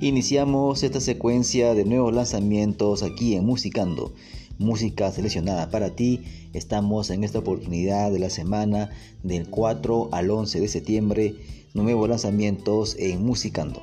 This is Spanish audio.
Iniciamos esta secuencia de nuevos lanzamientos aquí en Musicando. Música seleccionada para ti. Estamos en esta oportunidad de la semana del 4 al 11 de septiembre. Nuevos lanzamientos en Musicando.